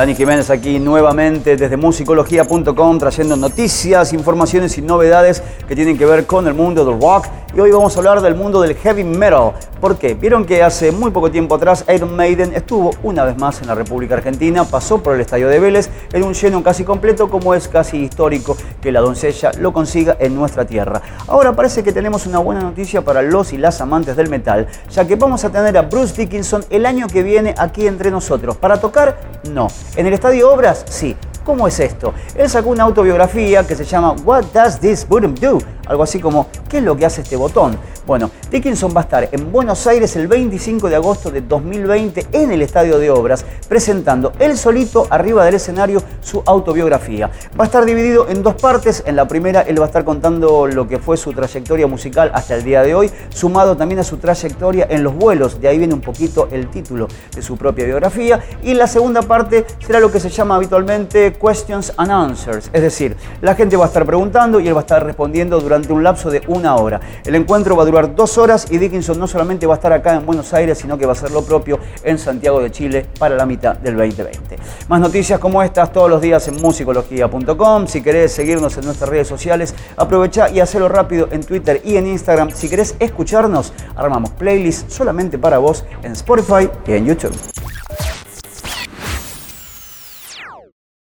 Dani Jiménez aquí nuevamente desde musicología.com trayendo noticias, informaciones y novedades que tienen que ver con el mundo del rock. Y hoy vamos a hablar del mundo del heavy metal. ¿Por qué? Vieron que hace muy poco tiempo atrás Iron Maiden estuvo una vez más en la República Argentina, pasó por el estadio de Vélez en un lleno casi completo como es casi histórico que la doncella lo consiga en nuestra tierra. Ahora parece que tenemos una buena noticia para los y las amantes del metal, ya que vamos a tener a Bruce Dickinson el año que viene aquí entre nosotros. Para tocar, no. En el Estadio Obras, sí. ¿Cómo es esto? Él sacó una autobiografía que se llama What Does This Button Do? Algo así como, ¿qué es lo que hace este botón? Bueno, Dickinson va a estar en Buenos Aires el 25 de agosto de 2020 en el Estadio de Obras, presentando él solito arriba del escenario su autobiografía. Va a estar dividido en dos partes. En la primera, él va a estar contando lo que fue su trayectoria musical hasta el día de hoy, sumado también a su trayectoria en los vuelos. De ahí viene un poquito el título de su propia biografía. Y la segunda parte será lo que se llama habitualmente Questions and Answers. Es decir, la gente va a estar preguntando y él va a estar respondiendo durante un lapso de una hora. El encuentro va a durar dos horas y Dickinson no solamente va a estar acá en Buenos Aires, sino que va a hacer lo propio en Santiago de Chile para la mitad del 2020. Más noticias como estas todos los días en musicología.com. Si querés seguirnos en nuestras redes sociales, aprovecha y hacelo rápido en Twitter y en Instagram. Si querés escucharnos, armamos playlists solamente para vos en Spotify y en YouTube.